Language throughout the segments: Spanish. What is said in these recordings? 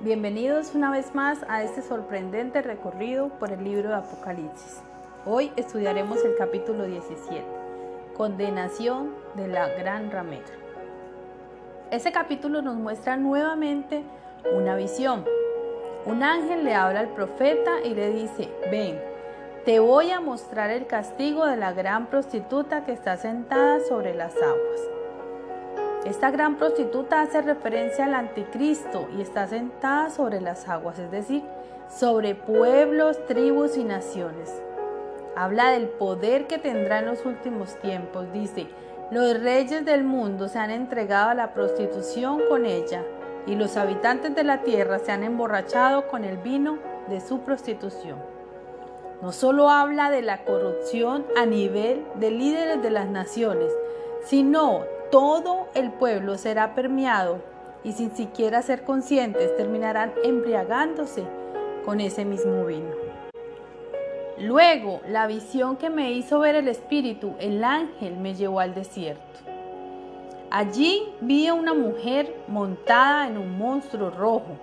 Bienvenidos una vez más a este sorprendente recorrido por el libro de Apocalipsis. Hoy estudiaremos el capítulo 17, Condenación de la Gran Ramera. Este capítulo nos muestra nuevamente una visión. Un ángel le habla al profeta y le dice, ven, te voy a mostrar el castigo de la gran prostituta que está sentada sobre las aguas. Esta gran prostituta hace referencia al anticristo y está sentada sobre las aguas, es decir, sobre pueblos, tribus y naciones. Habla del poder que tendrá en los últimos tiempos. Dice, los reyes del mundo se han entregado a la prostitución con ella y los habitantes de la tierra se han emborrachado con el vino de su prostitución. No solo habla de la corrupción a nivel de líderes de las naciones, sino todo el pueblo será permeado y sin siquiera ser conscientes terminarán embriagándose con ese mismo vino. Luego, la visión que me hizo ver el Espíritu, el ángel, me llevó al desierto. Allí vi a una mujer montada en un monstruo rojo,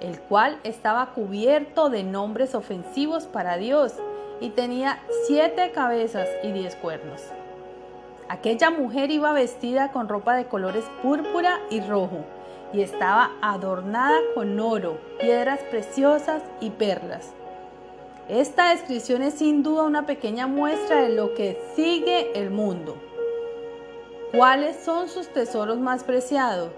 el cual estaba cubierto de nombres ofensivos para Dios y tenía siete cabezas y diez cuernos. Aquella mujer iba vestida con ropa de colores púrpura y rojo y estaba adornada con oro, piedras preciosas y perlas. Esta descripción es sin duda una pequeña muestra de lo que sigue el mundo. ¿Cuáles son sus tesoros más preciados?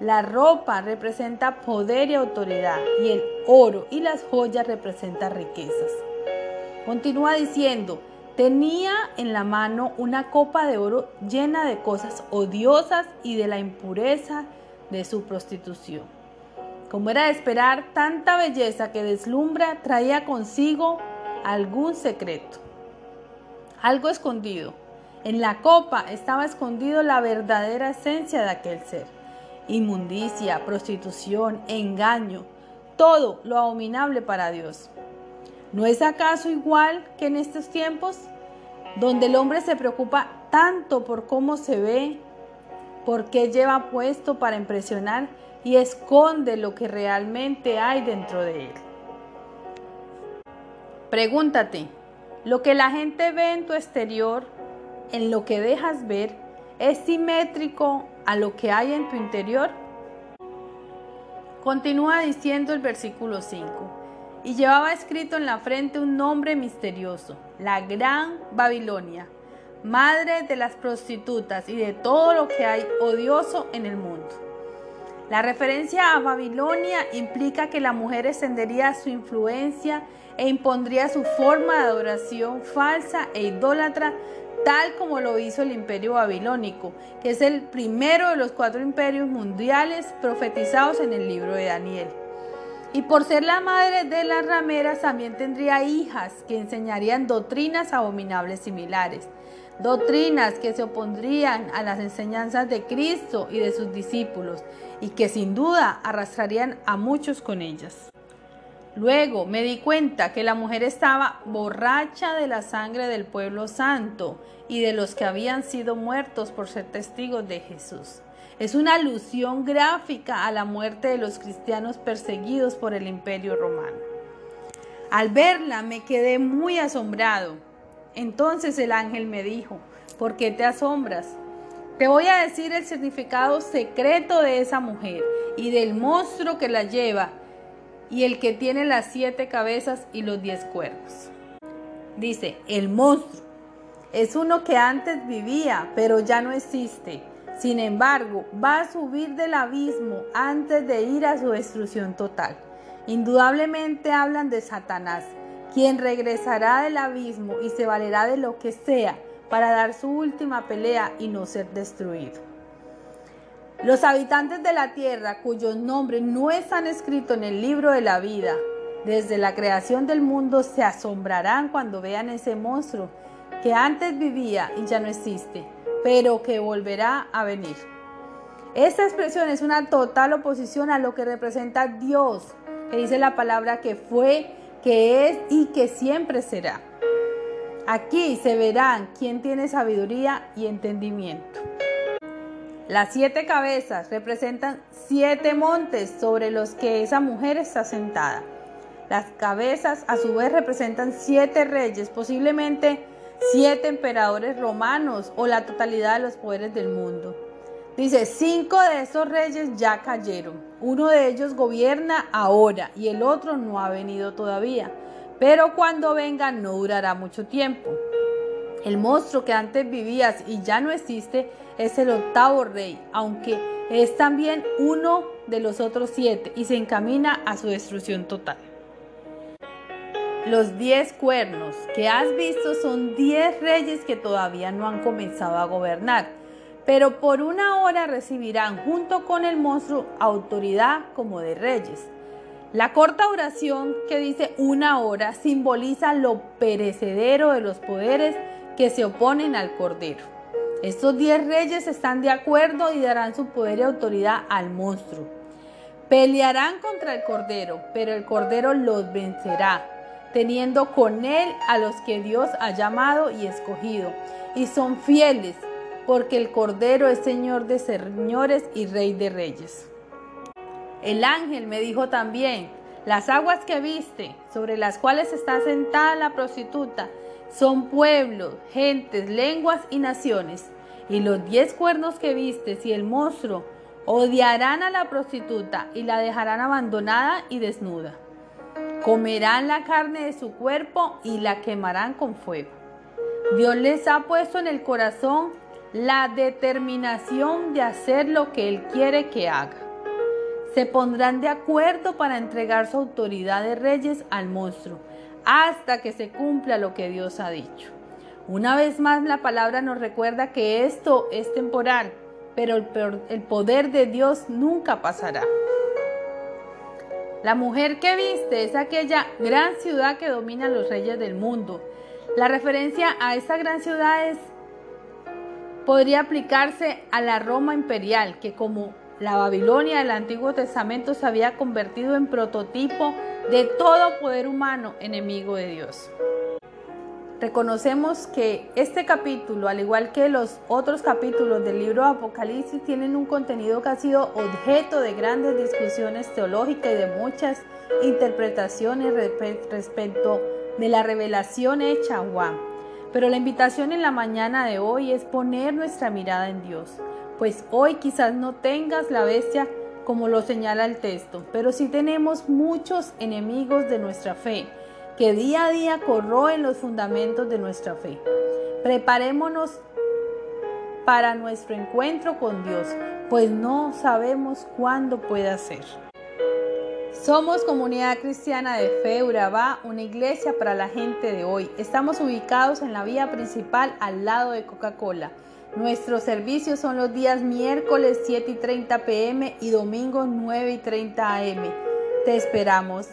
La ropa representa poder y autoridad y el oro y las joyas representan riquezas. Continúa diciendo, Tenía en la mano una copa de oro llena de cosas odiosas y de la impureza de su prostitución. Como era de esperar, tanta belleza que deslumbra traía consigo algún secreto, algo escondido. En la copa estaba escondido la verdadera esencia de aquel ser. Inmundicia, prostitución, engaño, todo lo abominable para Dios. ¿No es acaso igual que en estos tiempos, donde el hombre se preocupa tanto por cómo se ve, por qué lleva puesto para impresionar y esconde lo que realmente hay dentro de él? Pregúntate, ¿lo que la gente ve en tu exterior, en lo que dejas ver, es simétrico a lo que hay en tu interior? Continúa diciendo el versículo 5 y llevaba escrito en la frente un nombre misterioso, la Gran Babilonia, madre de las prostitutas y de todo lo que hay odioso en el mundo. La referencia a Babilonia implica que la mujer extendería su influencia e impondría su forma de adoración falsa e idólatra, tal como lo hizo el imperio babilónico, que es el primero de los cuatro imperios mundiales profetizados en el libro de Daniel. Y por ser la madre de las rameras también tendría hijas que enseñarían doctrinas abominables similares, doctrinas que se opondrían a las enseñanzas de Cristo y de sus discípulos y que sin duda arrastrarían a muchos con ellas. Luego me di cuenta que la mujer estaba borracha de la sangre del pueblo santo y de los que habían sido muertos por ser testigos de Jesús. Es una alusión gráfica a la muerte de los cristianos perseguidos por el imperio romano. Al verla me quedé muy asombrado. Entonces el ángel me dijo, ¿por qué te asombras? Te voy a decir el significado secreto de esa mujer y del monstruo que la lleva y el que tiene las siete cabezas y los diez cuernos. Dice, el monstruo es uno que antes vivía, pero ya no existe sin embargo, va a subir del abismo antes de ir a su destrucción total. Indudablemente hablan de Satanás, quien regresará del abismo y se valerá de lo que sea para dar su última pelea y no ser destruido. Los habitantes de la tierra cuyos nombres no están escritos en el libro de la vida, desde la creación del mundo se asombrarán cuando vean ese monstruo que antes vivía y ya no existe pero que volverá a venir. Esta expresión es una total oposición a lo que representa Dios, que dice la palabra que fue, que es y que siempre será. Aquí se verán quién tiene sabiduría y entendimiento. Las siete cabezas representan siete montes sobre los que esa mujer está sentada. Las cabezas a su vez representan siete reyes, posiblemente siete emperadores romanos o la totalidad de los poderes del mundo. Dice, cinco de esos reyes ya cayeron. Uno de ellos gobierna ahora y el otro no ha venido todavía. Pero cuando venga no durará mucho tiempo. El monstruo que antes vivías y ya no existe es el octavo rey, aunque es también uno de los otros siete y se encamina a su destrucción total. Los diez cuernos que has visto son diez reyes que todavía no han comenzado a gobernar, pero por una hora recibirán junto con el monstruo autoridad como de reyes. La corta oración que dice una hora simboliza lo perecedero de los poderes que se oponen al Cordero. Estos diez reyes están de acuerdo y darán su poder y autoridad al monstruo. Pelearán contra el Cordero, pero el Cordero los vencerá teniendo con él a los que Dios ha llamado y escogido, y son fieles, porque el Cordero es Señor de señores y Rey de reyes. El ángel me dijo también, las aguas que viste, sobre las cuales está sentada la prostituta, son pueblos, gentes, lenguas y naciones. Y los diez cuernos que viste y el monstruo odiarán a la prostituta y la dejarán abandonada y desnuda. Comerán la carne de su cuerpo y la quemarán con fuego. Dios les ha puesto en el corazón la determinación de hacer lo que Él quiere que haga. Se pondrán de acuerdo para entregar su autoridad de reyes al monstruo, hasta que se cumpla lo que Dios ha dicho. Una vez más la palabra nos recuerda que esto es temporal, pero el poder de Dios nunca pasará. La mujer que viste es aquella gran ciudad que domina a los reyes del mundo. La referencia a esta gran ciudad es, podría aplicarse a la Roma imperial, que como la Babilonia del Antiguo Testamento se había convertido en prototipo de todo poder humano enemigo de Dios. Reconocemos que este capítulo, al igual que los otros capítulos del libro Apocalipsis, tienen un contenido que ha sido objeto de grandes discusiones teológicas y de muchas interpretaciones respecto de la revelación hecha a Juan. Pero la invitación en la mañana de hoy es poner nuestra mirada en Dios, pues hoy quizás no tengas la bestia como lo señala el texto, pero sí tenemos muchos enemigos de nuestra fe que día a día corroen los fundamentos de nuestra fe. Preparémonos para nuestro encuentro con Dios, pues no sabemos cuándo pueda ser. Somos Comunidad Cristiana de Fe Urabá, una iglesia para la gente de hoy. Estamos ubicados en la vía principal al lado de Coca-Cola. Nuestros servicios son los días miércoles 7 y 30 pm y domingos 9 y 30 am. Te esperamos.